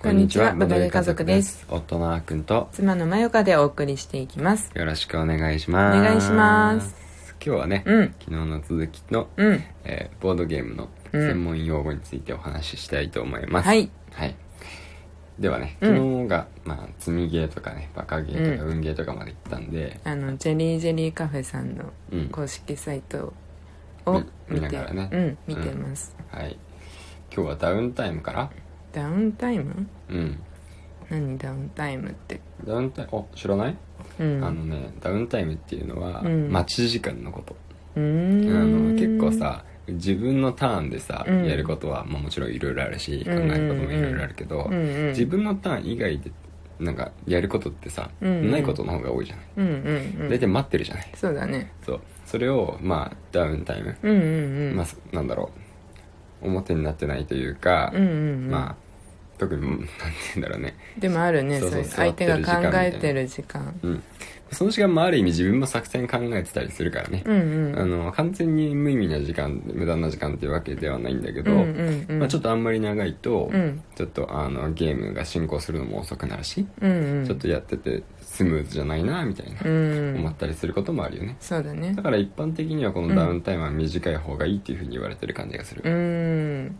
こんにちはボドゲ家族です。夫のあーくんと妻のまよかでお送りしていきます。よろしくお願いしおます。願いします。今日はね、うん。昨日の続きの、うん。えーボードゲームのうん。専門用語についてお話ししたいと思います、はい。はい。ではねうん。昨日が、まあ積みゲーとかねバカゲーとかう運ゲーとかまで行ったんで、あのジェリージェリーカフェさんのうん。公式サイトをみ見見てながらね。うん見てます、はい。今日はダウンタイムからダウンタイム？うん。何ダウンタイムって？ダウンタイム？お知らない、うん。あのねダウンタイムっていうのは、うん。待ち時間のこと。うん。の結構さ自分のターンでさ、うん。やることは、まあ、もちろんいろいろあるし考うん。えることもいろいろあるけど、うん。うん。自分のターン以外でなんかやることってさ、うん。うんないことの方が多いじゃない？うん。うん。うん。大体待ってるじゃない？そうだね。そう。それをまあダウンタイム、うん。うん。うん。まあなんだろう表になってないというか、うんうんうん。まあ特になんて言うんだろうね。でもあるねそうそう相手が考えてる時間。うん。その時間もある意味自分も作戦考えてたりするからね、うんうん。あの完全に無意味な時間無駄な時間っていうわけではないんだけど、うんうんうん。まあ、ちょっとあんまり長いと、うん。ちょっとあのゲームが進行するのも遅くなるし、うんうん。ちょっとやっててスムーズじゃないなみたいな、うん。思ったりすることもあるよね。そうだね。だから一般的にはこのダウンタイムは短い方がいいっていうふうに言われてる感じがするう、ん。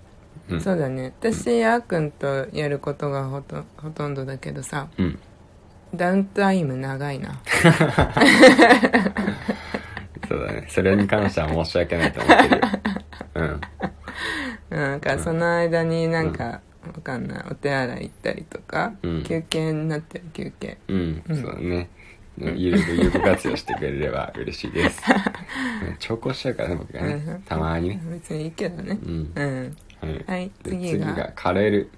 うん。そうだね。私あーくんとやることがほとほとんどだけどさうん。ダウンタイム長いな。そうだね。それに関しては申し訳ないと思ってるよ。うん。なんかその間になんか、わかんない。お手洗い行ったりとか、うん。休憩になってる休憩。うん、うん。そうだね。いろいろ有効活用してくれれば嬉しいです。う ん調校しちゃうからね僕がね。うん。たまにね。別にいいけどね。うん。うん。はい、はいで次が。枯れる。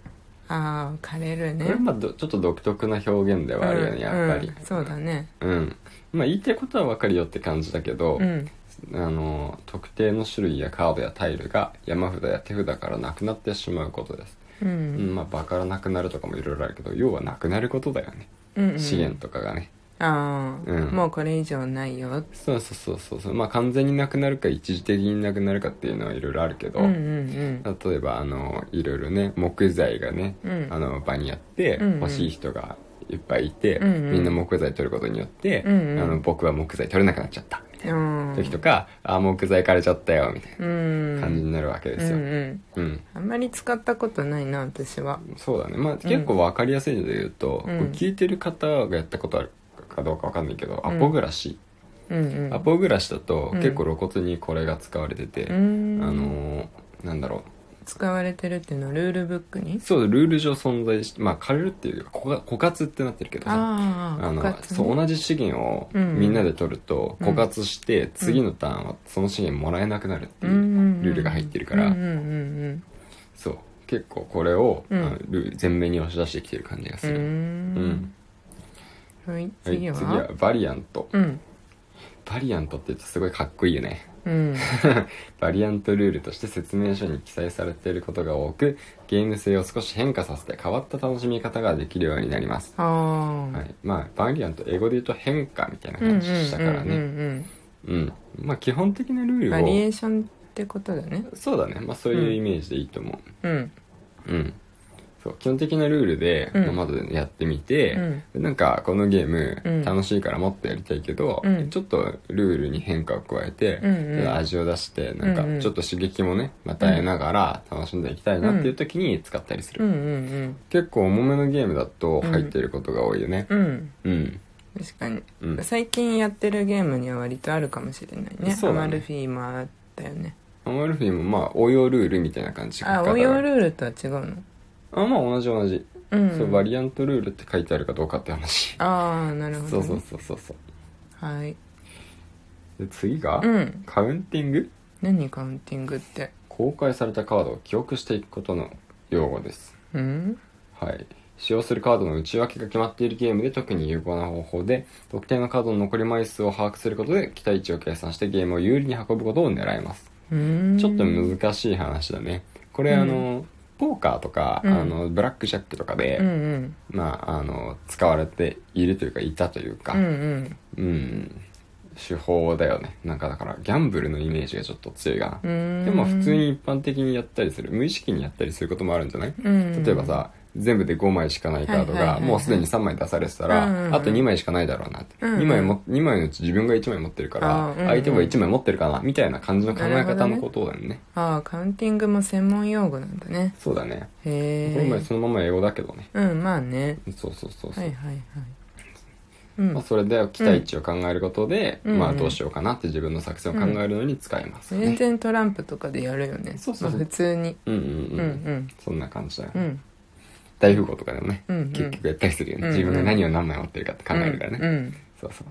ああ枯れるね。これまあどちょっと独特な表現ではあるよね、うんやっぱり、うん。そうだね。うん。まあ言いたいことは分かるよって感じだけど、うんあの特定の種類やカードやタイルが山札や手札からなくなってしまうことです、ううんんまあ場からなくなるとかもいろいろあるけど要はなくなることだよね、うんうん。資源とかがね。ああ、うん。もうこれ以上ないよ。そうそうそうそうそう。まあ完全になくなるか一時的になくなるかっていうのはいろいろあるけど、うんうん例えばあのいろいろね木材がね、うん。あの場にあって、うんうん。欲しい人がいっぱいいて、うんうん。みんな木材取ることによって、うんうん。あの僕は木材取れなくなっちゃった時とか、あ木材枯れちゃったよみたいうん。な感じになるわけですよ、うんうん。うん。あんまり使ったことないな私は。そうだね。まあ結構分かりやすいので言うと、うん。聞いてる方がやったことあるかどうか分かんないけど、うん。アポ暮らし、うんうん。アポ暮らしだとうん。結構露骨にこれが使われてて、うん。あのーなんだろう使われてるっていうのはルールブックに？そうルール上存在しまあ枯れるっていうか枯枯渇ってなってるけどさ。あのね。そう同じ資源をうんみんなで取るとうん枯渇して次のターンはその資源もらえなくなるっていうルールが入ってるから。うんうんうんそう。結構これをうん。前面に押し出してきてる感じがすうん。うるん。はいは？い次は,、次はバリアント。うんバリアントって言うとすごいかっこいいよね。うん。バリアントルールとして説明書に記載されていることが多くゲーム性を少し変化させて変わった楽しみ方ができるようになります。はい、まあバリアント英語で言うと変化みたいなうんうん感じしたからうんねうんうん。まあ基本的なルールをうんバリエーションってことだね。そうだね。まあそういうイメージでいいと思う。ん。ううんそう基本的なルールで、うん。まあまずやってみて、うん。でなんかこのゲームうん。楽しいからもっとやりたいけど、うん。ちょっとルールに変化を加えて、うんうん。で味を出してなんかうん。うんちょっと刺激もねまた得ながら楽しんでいきたいなっていう時に使ったりする、うんうん結構重めのゲームだと入ってることが多いよね。うん。うん。うん。確かに、うん。最近やってるゲームには割とあるかもしれないね。そうだね。アマルフィもあったよね。アマルフィもまあ応用ルールみたいな感じあ応用ルールとは違うの？あまあ同じ同じ、うんそうバリアントルールって書いてあるかどうかって話。ああなるほど、ね、そうそうそうそうそう。はい。で次が、うん。カウンティング？何カウンティングって？公開されたカードを記憶していくことの用語です。うん？はい。使用するカードの内訳が決まっているゲームで特に有効な方法で特定のカードの残り枚数を把握することで期待値を計算してゲームを有利に運ぶことを狙います。うん。ちょっと難しい話だね。これ、うん。あのポーカーとか、うんあのブラックジャックとかで、まああの使われているというかいたというかうんうんうん手法だよねなんかだからギャンブルのイメージがちょっと強いが、でも普通に一般的にやったりする無意識にやったりすることもあるんじゃない、うん例えばさ全部で5枚しかないカードがもうすでに3枚出されてたら、うんうんうん。あと2枚しかないだろうなって、うんうん。2, 枚も2枚のうち自分が1枚持ってるから、相手も1枚持ってるかなみたいな感じの考え方のことだよね。ああカウンティングも専門用語なんだね。そうだね。へこれそのまま英語だけどね。うんまあね。そうそうそうそう、はいはいはい。うん。まあ、それで期待値を考えることで、うん。まあどうしようかなって自分の作戦を考えるのに使います。よね、全然トランプとかでやるよね。そうそう普通に。うんうんうん、うんうん。そんな感じだよ、うん大富豪とかでもね、うんうん。結局やったりするよね、うんうん。自分が何を何枚持ってるかって考えるからね、うんそうそう。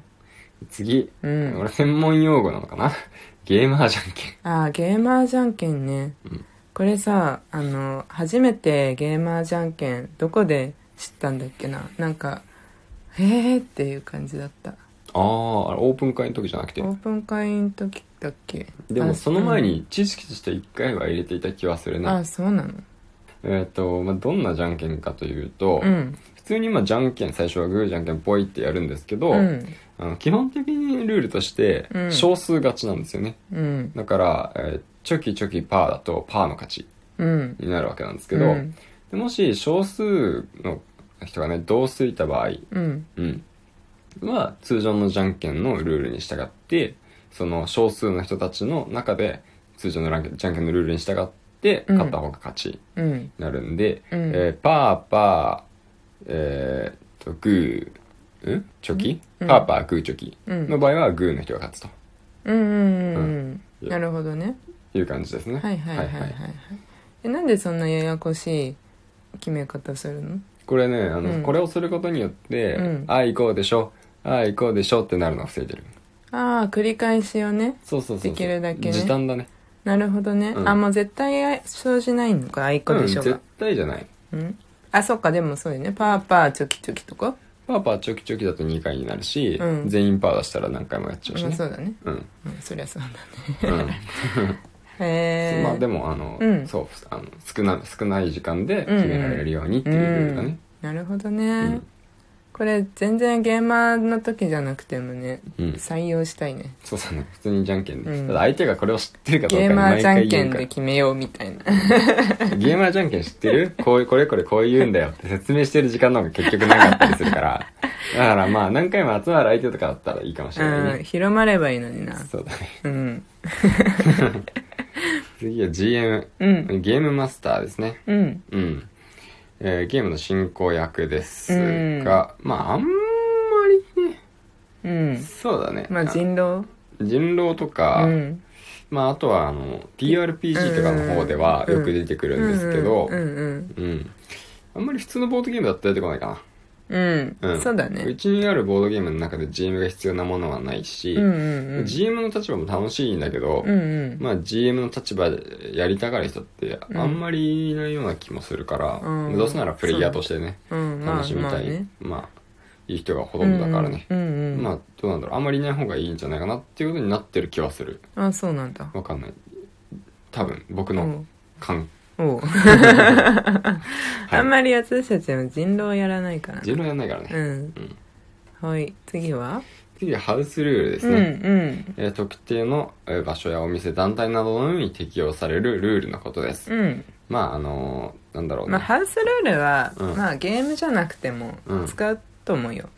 次、うん。俺専門用語なのかな？ゲーマーじゃんけん。ああゲーマーじゃんけんね、うん。これさあの初めてゲーマーじゃんけんどこで知ったんだっけな？なんかへえっていう感じだった。ああオープン会の時じゃなくて？オープン会の時だっけ？あでもその前に知識として1回は入れていた気はするね、うんあそうなの？えっ、と、まあ、どんなじゃんけんかというと、うん。普通にまあじゃんけん最初はグーじゃんけんぽいってやるんですけど、うん。あの基本的にルールとしてうん。少数勝ちなんですよね、うん。だから、えーチョキチョキパーだとパーの勝ちうん。になるわけなんですけど、うん。でもし少数の人がね同数いた場合、うん。うん、は通常のじゃんけんのルールに従ってその少数の人たちの中で通常のじゃんけんのルールに従ってうん。勝った方が勝ちにうんなるんで、うん。えーパーパーえーっとグーん？チョキ、うん。パーパーグーチョキうん。の場合はグーの人が勝つと。うんうんうんうん。なるほどね。いう感じですね。はいはいはいはいはい。えなんでそんなややこしい決め方するの？これねあの、うん。これをすることによって、うん。ああ行こうでしょ。ああ行こうでしょってなるのを防いでる。ああ繰り返しをねそうそうそうそう。できるだけね。時短だねなるほどね、うん。あもう絶対生じないのかあいこでしょが。うん絶、対じゃない。うん。あそっかでもそうよね。パーパーチョキチョキとか。パーパーチョキチョキだと2回になるし、うん。全員パー出したら何回もやっちゃうしね。まあそうだね、うん、うん、そりゃそうだね。うん。へえまあでもあの、うん。そうあの少な少ない時間で決められるようにっていうルールだね、なるほどね、うんこれ全然ゲーマーの時じゃなくてもね、うん。採用したいね。そうだね。普通にじゃんけんで、うん。ただ相手がこれを知ってるかどうかゲーマーじゃんけんで決めようみたいな。らゲーマーじゃんけん知ってる？こういうこれこれこう言うんだよ。って説明してる時間の方が結局長かったりするから。だからまあ何回も集まる相手とかだったらいいかもしれないうん。ね、広まればいいのにな。そうだね。うん。次 次は GM、うん。ゲームマスターですね。うん。うん、えーゲームの進行役ですうん。が、まああんまりねうん。そうだね。まあ人狼？人狼とか、うん。まああとはあの TRPG とかの方ではよく出てくるんですけどうんうんうんあんまり普通のボードゲームだったら出てこないかうん、な、うん、そうだうねちにあるボードゲームの中で GM が必要なものはないし、うんうんうん。GM の立場も楽しいんだけど、うんうん。まあ GM の立場でやりたがる人ってあんまりいないような気もするから、うん。どうせならプレイヤーとしてね、う。ん。まあ楽しみたい、まあいい人がほとんどだからね、うんうんうん。まあどうなんだろう。あんまりいない方がいいんじゃないかなっていうことになってる気はする。あそうなんだ。わかんない。多分僕のうん。感、おう。あんまり私たちも人狼やらないから人狼やんないからね、うん。うん。はい。次は？次はハウスルールですうんうね、ん。えー特定のえー場所やお店団体などのみに適用されるルールのことです、うん。まああのーなんだろうね、まあハウスルールは、うん。まあゲームじゃなくてもうん。使うと思うよ、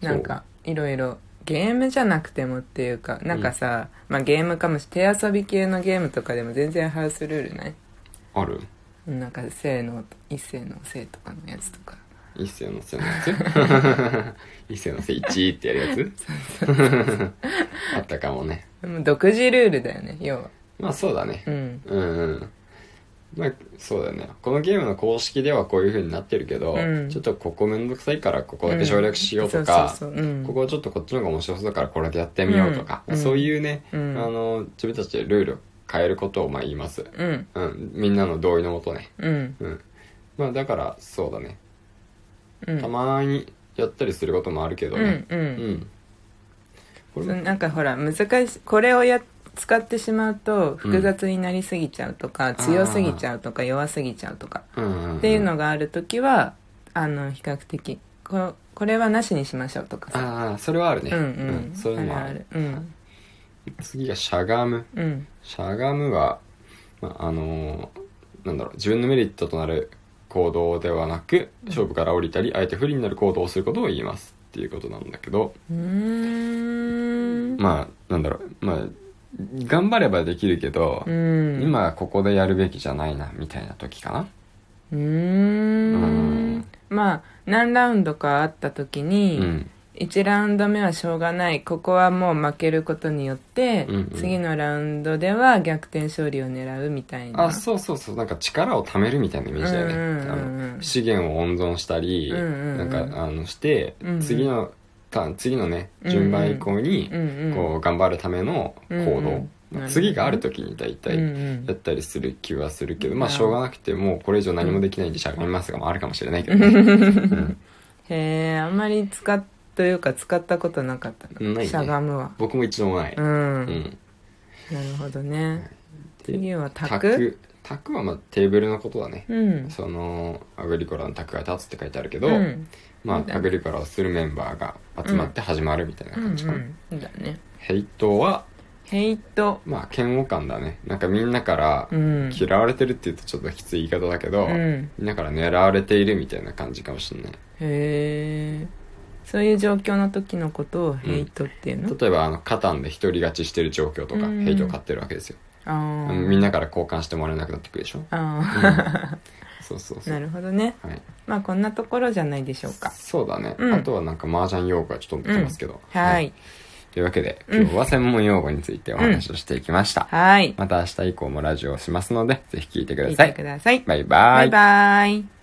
なんかいろいろ。ゲームじゃなくてもっていうかなんかさ、まあゲームかもし手遊び系のゲームとかでも全然ハウスルールないある？なんかせーの一斉のせーとかのやつとか。一世のせのやつ？一世のせ1ってやるやつ？あったかもね。独自ルールだよね要は。まあそうだね。うん。うんうん。まあそうだよね。このゲームの公式ではこういう風になってるけど、うん。ちょっとここめんどくさいからここだけ省略しようとか、ここはちょっとこっちの方が面白そうだからこれだけやってみようとか、うん。そういうね、うん。あの自分たちでルールを変えることをまあ言います。うん。うん。みんなの同意のもとね。うん。うん。まあだからそうだね。うん。たまにやったりすることもあるけどうんねううん。ん、これもそうなんかほら難しいこれをや使ってしまうと複雑になりすぎちゃうとか、強すぎちゃうとか弱すぎちゃうとかうんうんうん。っていうのがある時はあの比較的ここれはなしにしましょうとかさ。ああそれはあるね。うんうん、そういうのもある。あるある。うん次がしゃがむ。うん。しゃがむは、まあ、あのーなんだろう自分のメリットとなる行動ではなく勝負から降りたり相手不利になる行動をすることを言いますっていうことなんだけど。まあなんだろう。まあ頑張ればできるけど、うん。今はここでやるべきじゃないなみたいな時かな。うん。ん。まあ何ラウンドかあった時うに、ん1ラウンド目はしょうがない。ここはもう負けることによって、うんうん。次のラウンドでは逆転勝利を狙うみたいな。あそうそうそう。なんか力を貯めるみたいなイメージだよね、うんうんうん資源を温存したり、うんうんうん。なんかあのして、うんうん。次のた次のねうんうん順番以降に、うんうんこう頑張るための行動、うんうん。次がある時に大うん体うんやったりする気はするけど、まあうん。しょうがなくてもうこれ以上何もできないんでしゃがみますが、まああるかもしれないけどね、うん。へえあんまり使っというか使ったことなかったなないね。しゃがむは。僕も一度もない、うん、うん。なるほどね。で次はタ卓。クタクはまあテーブルのことだね、うん。そのアグリコラの卓が立つって書いてあるけど、うん。まうんあアグリコラをするメンバーが集まって始まるみたいなうん感じかな、うんだね。ヘイトは？ヘイト。まあ嫌悪感だね。なんかみんなからうん。嫌われてるって言うとちょっときつい言い方だけど、うん。みんなから狙われているみたいな感じかもしれない。へえそういう状況の時のことをヘイトっていうの、例えばあのカタンで独り勝ちしてる状況とか、うん。ヘイトを買ってるわけですよ、ああみんなから交換してもらえなくなってくるでしょ？あ そうそうあそう。なるほどね。はい、まあこんなところじゃないでしょうか。そうだね、うん。あとはなんか麻雀用語がちょっと出てますけど、はい。というわけでうん。今日は専門用語についてお話をしていきました、はい。また明日以降もラジオをしますのでぜひ聞いてくだ聞い。さいてください。バイバイ。バイバイ